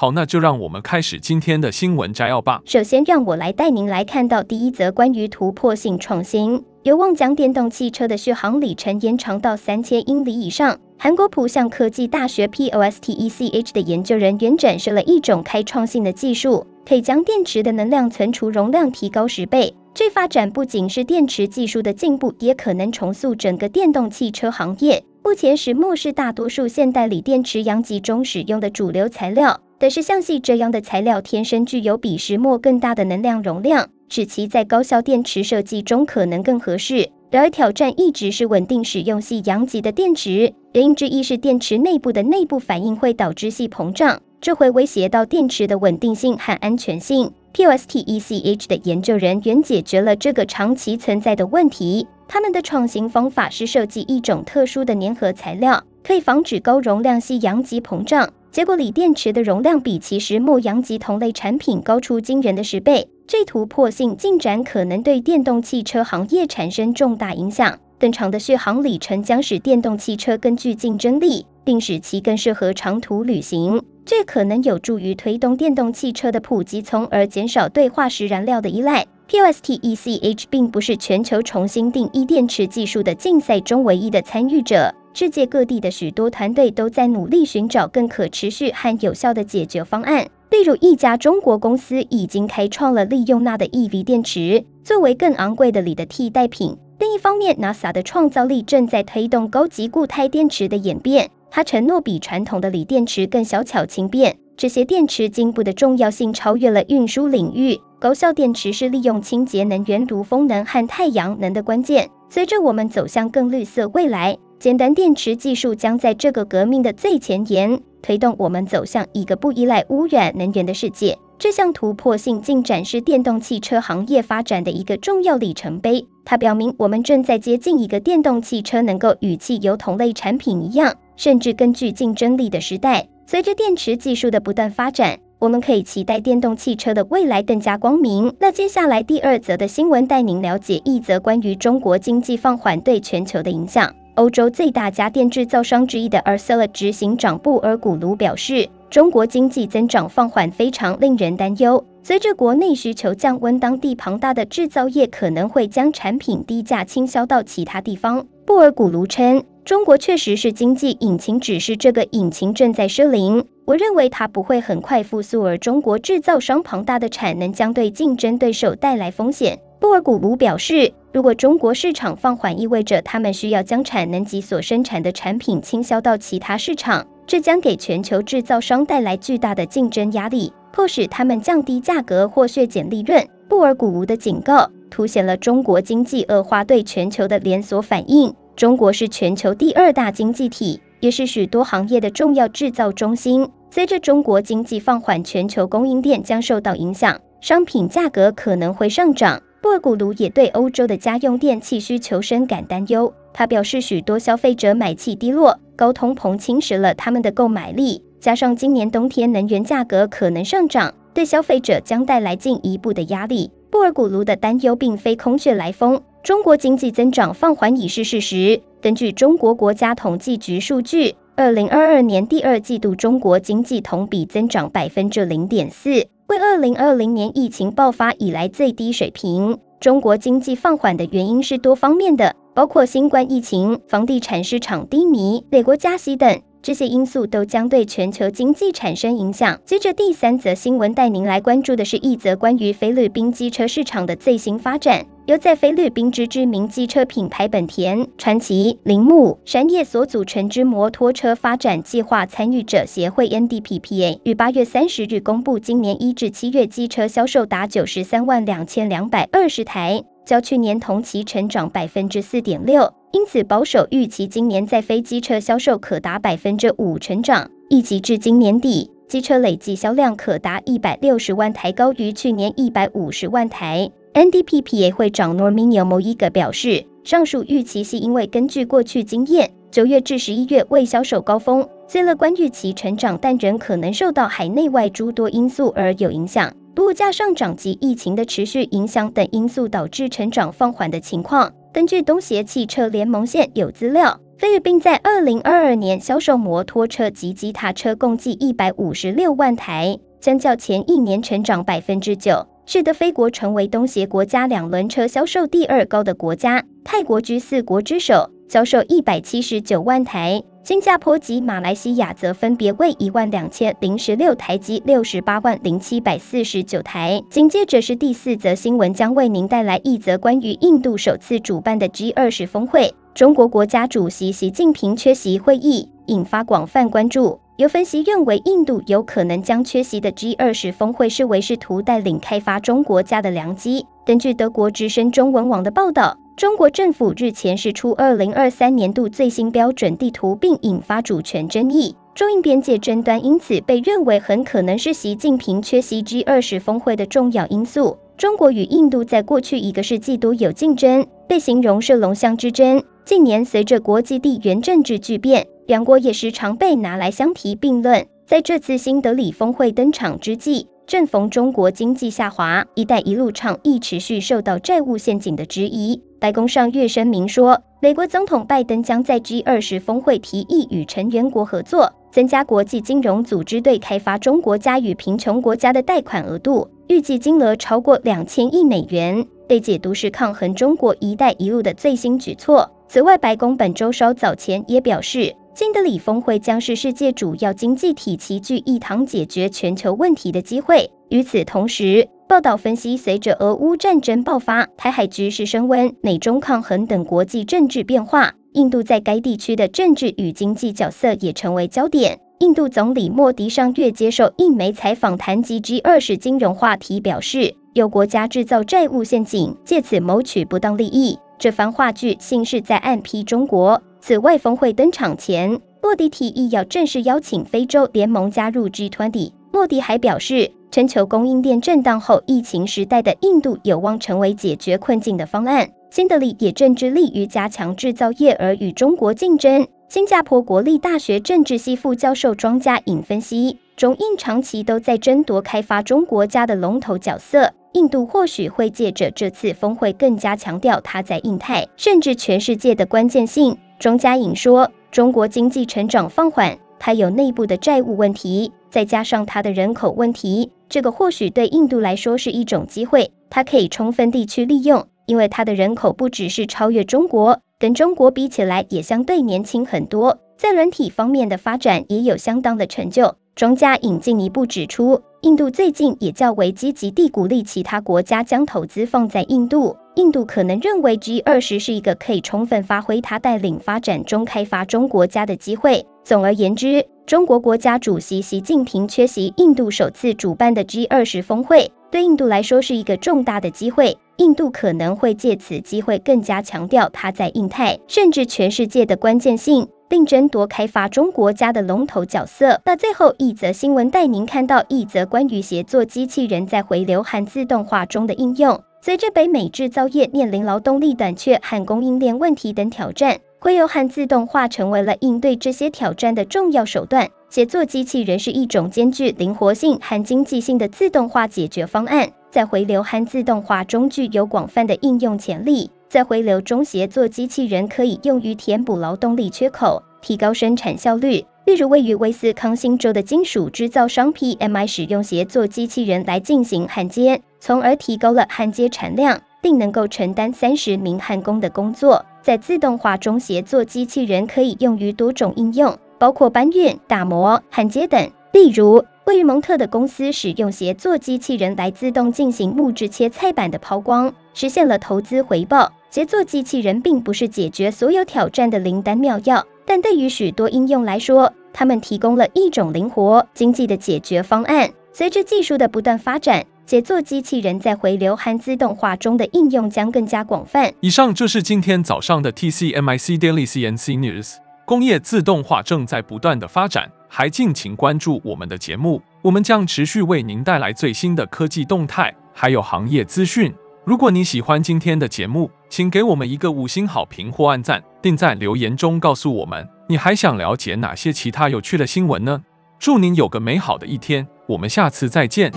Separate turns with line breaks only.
好，那就让我们开始今天的新闻摘要吧。
首先，让我来带您来看到第一则关于突破性创新，有望将电动汽车的续航里程延长到三千英里以上。韩国浦项科技大学 POSTECH 的研究人员展示了一种开创性的技术，可以将电池的能量存储容量提高十倍。这发展不仅是电池技术的进步，也可能重塑整个电动汽车行业。目前，石墨是大多数现代锂电池阳极中使用的主流材料。但是，像矽这样的材料天生具有比石墨更大的能量容量，使其在高效电池设计中可能更合适。然而，挑战一直是稳定使用矽阳极的电池。原因之一是电池内部的内部反应会导致矽膨胀，这会威胁到电池的稳定性和安全性。POSTECH 的研究人员解决了这个长期存在的问题。他们的创新方法是设计一种特殊的粘合材料，可以防止高容量矽阳极膨胀。结果，锂电池的容量比其石墨阳极同类产品高出惊人的十倍。这突破性进展可能对电动汽车行业产生重大影响。更长的续航里程将使电动汽车更具竞争力，并使其更适合长途旅行。这可能有助于推动电动汽车的普及，从而减少对化石燃料的依赖。POSTECH 并不是全球重新定义电池技术的竞赛中唯一的参与者。世界各地的许多团队都在努力寻找更可持续和有效的解决方案。例如，一家中国公司已经开创了利用钠的 EV 电池作为更昂贵的锂的替代品。另一方面，NASA 的创造力正在推动高级固态电池的演变。它承诺比传统的锂电池更小巧轻便。这些电池进步的重要性超越了运输领域。高效电池是利用清洁能源如风能和太阳能的关键。随着我们走向更绿色未来。简单电池技术将在这个革命的最前沿，推动我们走向一个不依赖污染能源的世界。这项突破性进展是电动汽车行业发展的一个重要里程碑。它表明我们正在接近一个电动汽车能够与汽油同类产品一样，甚至更具竞争力的时代。随着电池技术的不断发展，我们可以期待电动汽车的未来更加光明。那接下来第二则的新闻带您了解一则关于中国经济放缓对全球的影响。欧洲最大家电制造商之一的 Arcelor 执行长布尔古卢表示，中国经济增长放缓非常令人担忧。随着国内需求降温，当地庞大的制造业可能会将产品低价倾销到其他地方。布尔古卢称，中国确实是经济引擎，只是这个引擎正在失灵。我认为它不会很快复苏，而中国制造商庞大的产能将对竞争对手带来风险。布尔古卢表示，如果中国市场放缓，意味着他们需要将产能及所生产的产品倾销到其他市场，这将给全球制造商带来巨大的竞争压力，迫使他们降低价格或削减利润。布尔古卢的警告凸显了中国经济恶化对全球的连锁反应。中国是全球第二大经济体，也是许多行业的重要制造中心。随着中国经济放缓，全球供应链将受到影响，商品价格可能会上涨。布尔古卢也对欧洲的家用电器需求深感担忧。他表示，许多消费者买气低落，高通膨侵蚀了他们的购买力，加上今年冬天能源价格可能上涨，对消费者将带来进一步的压力。布尔古卢的担忧并非空穴来风，中国经济增长放缓已是事实。根据中国国家统计局数据，二零二二年第二季度中国经济同比增长百分之零点四。为二零二零年疫情爆发以来最低水平。中国经济放缓的原因是多方面的，包括新冠疫情、房地产市场低迷、美国加息等，这些因素都将对全球经济产生影响。接着第三则新闻带您来关注的是一则关于菲律宾机车市场的最新发展。由在菲律宾之知名机车品牌本田、传奇、铃木、山叶所组成之摩托车发展计划参与者协会 （NDPPA） 于八月三十日公布，今年一至七月机车销售达九十三万两千两百二十台，较去年同期成长百分之四点六。因此，保守预期今年在非机车销售可达百分之五成长。预计至今年底。机车累计销量可达一百六十万台，高于去年一百五十万台。NDPPA 会长 Norminio Moiga 表示，上述预期是因为根据过去经验，九月至十一月为销售高峰，虽乐观预期成长，但仍可能受到海内外诸多因素而有影响。物价上涨及疫情的持续影响等因素导致成长放缓的情况。根据东协汽车联盟现有资料，菲律宾在二零二二年销售摩托车及机踏车共计一百五十六万台，相较前一年成长百分之九，使得菲国成为东协国家两轮车销售第二高的国家。泰国居四国之首，销售一百七十九万台。新加坡及马来西亚则分别为一万两千零十六台及六十八万零七百四十九台。紧接着是第四则新闻，将为您带来一则关于印度首次主办的 G 二十峰会，中国国家主席习近平缺席会议，引发广泛关注。有分析认为，印度有可能将缺席的 G 二十峰会视为试图带领开发中国家的良机。根据德国之声中文网的报道。中国政府日前释出二零二三年度最新标准地图，并引发主权争议。中印边界争端因此被认为很可能是习近平缺席 G 二十峰会的重要因素。中国与印度在过去一个世纪都有竞争，被形容是龙象之争。近年随着国际地缘政治巨变，两国也时常被拿来相提并论。在这次新德里峰会登场之际，正逢中国经济下滑，“一带一路”倡议持续受到债务陷阱的质疑。白宫上月声明说，美国总统拜登将在 G 二十峰会提议与成员国合作，增加国际金融组织对开发中国家与贫穷国家的贷款额度，预计金额超过两千亿美元，被解读是抗衡中国“一带一路”的最新举措。此外，白宫本周稍早前也表示，新德里峰会将是世界主要经济体齐聚一堂解决全球问题的机会。与此同时，报道分析，随着俄乌战争爆发、台海局势升温、美中抗衡等国际政治变化，印度在该地区的政治与经济角色也成为焦点。印度总理莫迪上月接受印媒采访，谈及 G20 金融话题，表示有国家制造债务陷阱，借此谋取不当利益。这番话句信是在暗批中国。此外，峰会登场前，莫迪提议要正式邀请非洲联盟加入 G20。莫迪还表示，全球供应链震荡后，疫情时代的印度有望成为解决困境的方案。新德里也正致力于加强制造业而与中国竞争。新加坡国立大学政治系副教授庄家颖分析，中印长期都在争夺开发中国家的龙头角色，印度或许会借着这次峰会更加强调它在印太甚至全世界的关键性。庄家颖说，中国经济成长放缓，它有内部的债务问题。再加上它的人口问题，这个或许对印度来说是一种机会，它可以充分地去利用，因为它的人口不只是超越中国，跟中国比起来也相对年轻很多，在软体方面的发展也有相当的成就。庄家颖进一步指出，印度最近也较为积极地鼓励其他国家将投资放在印度，印度可能认为 G 二十是一个可以充分发挥它带领发展中开发中国家的机会。总而言之，中国国家主席习近平缺席印度首次主办的 G 二十峰会，对印度来说是一个重大的机会。印度可能会借此机会更加强调它在印太甚至全世界的关键性，并争夺开发中国家的龙头角色。那最后一则新闻带您看到一则关于协作机器人在回流和自动化中的应用。随着北美制造业面临劳动力短缺和供应链问题等挑战。回流和自动化成为了应对这些挑战的重要手段。协作机器人是一种兼具灵活性和经济性的自动化解决方案，在回流和自动化中具有广泛的应用潜力。在回流中，协作机器人可以用于填补劳动力缺口，提高生产效率。例如，位于威斯康星州的金属制造商 PMI 使用协作机器人来进行焊接，从而提高了焊接产量，并能够承担三十名焊工的工作。在自动化中，协作机器人可以用于多种应用，包括搬运、打磨、焊接等。例如，位于蒙特的公司使用协作机器人来自动进行木质切菜板的抛光，实现了投资回报。协作机器人并不是解决所有挑战的灵丹妙药，但对于许多应用来说，它们提供了一种灵活、经济的解决方案。随着技术的不断发展，协作机器人在回流和自动化中的应用将更加广泛。
以上就是今天早上的 TCMIC Daily CNC News。工业自动化正在不断的发展，还敬请关注我们的节目，我们将持续为您带来最新的科技动态，还有行业资讯。如果你喜欢今天的节目，请给我们一个五星好评或按赞，并在留言中告诉我们你还想了解哪些其他有趣的新闻呢？祝您有个美好的一天，我们下次再见。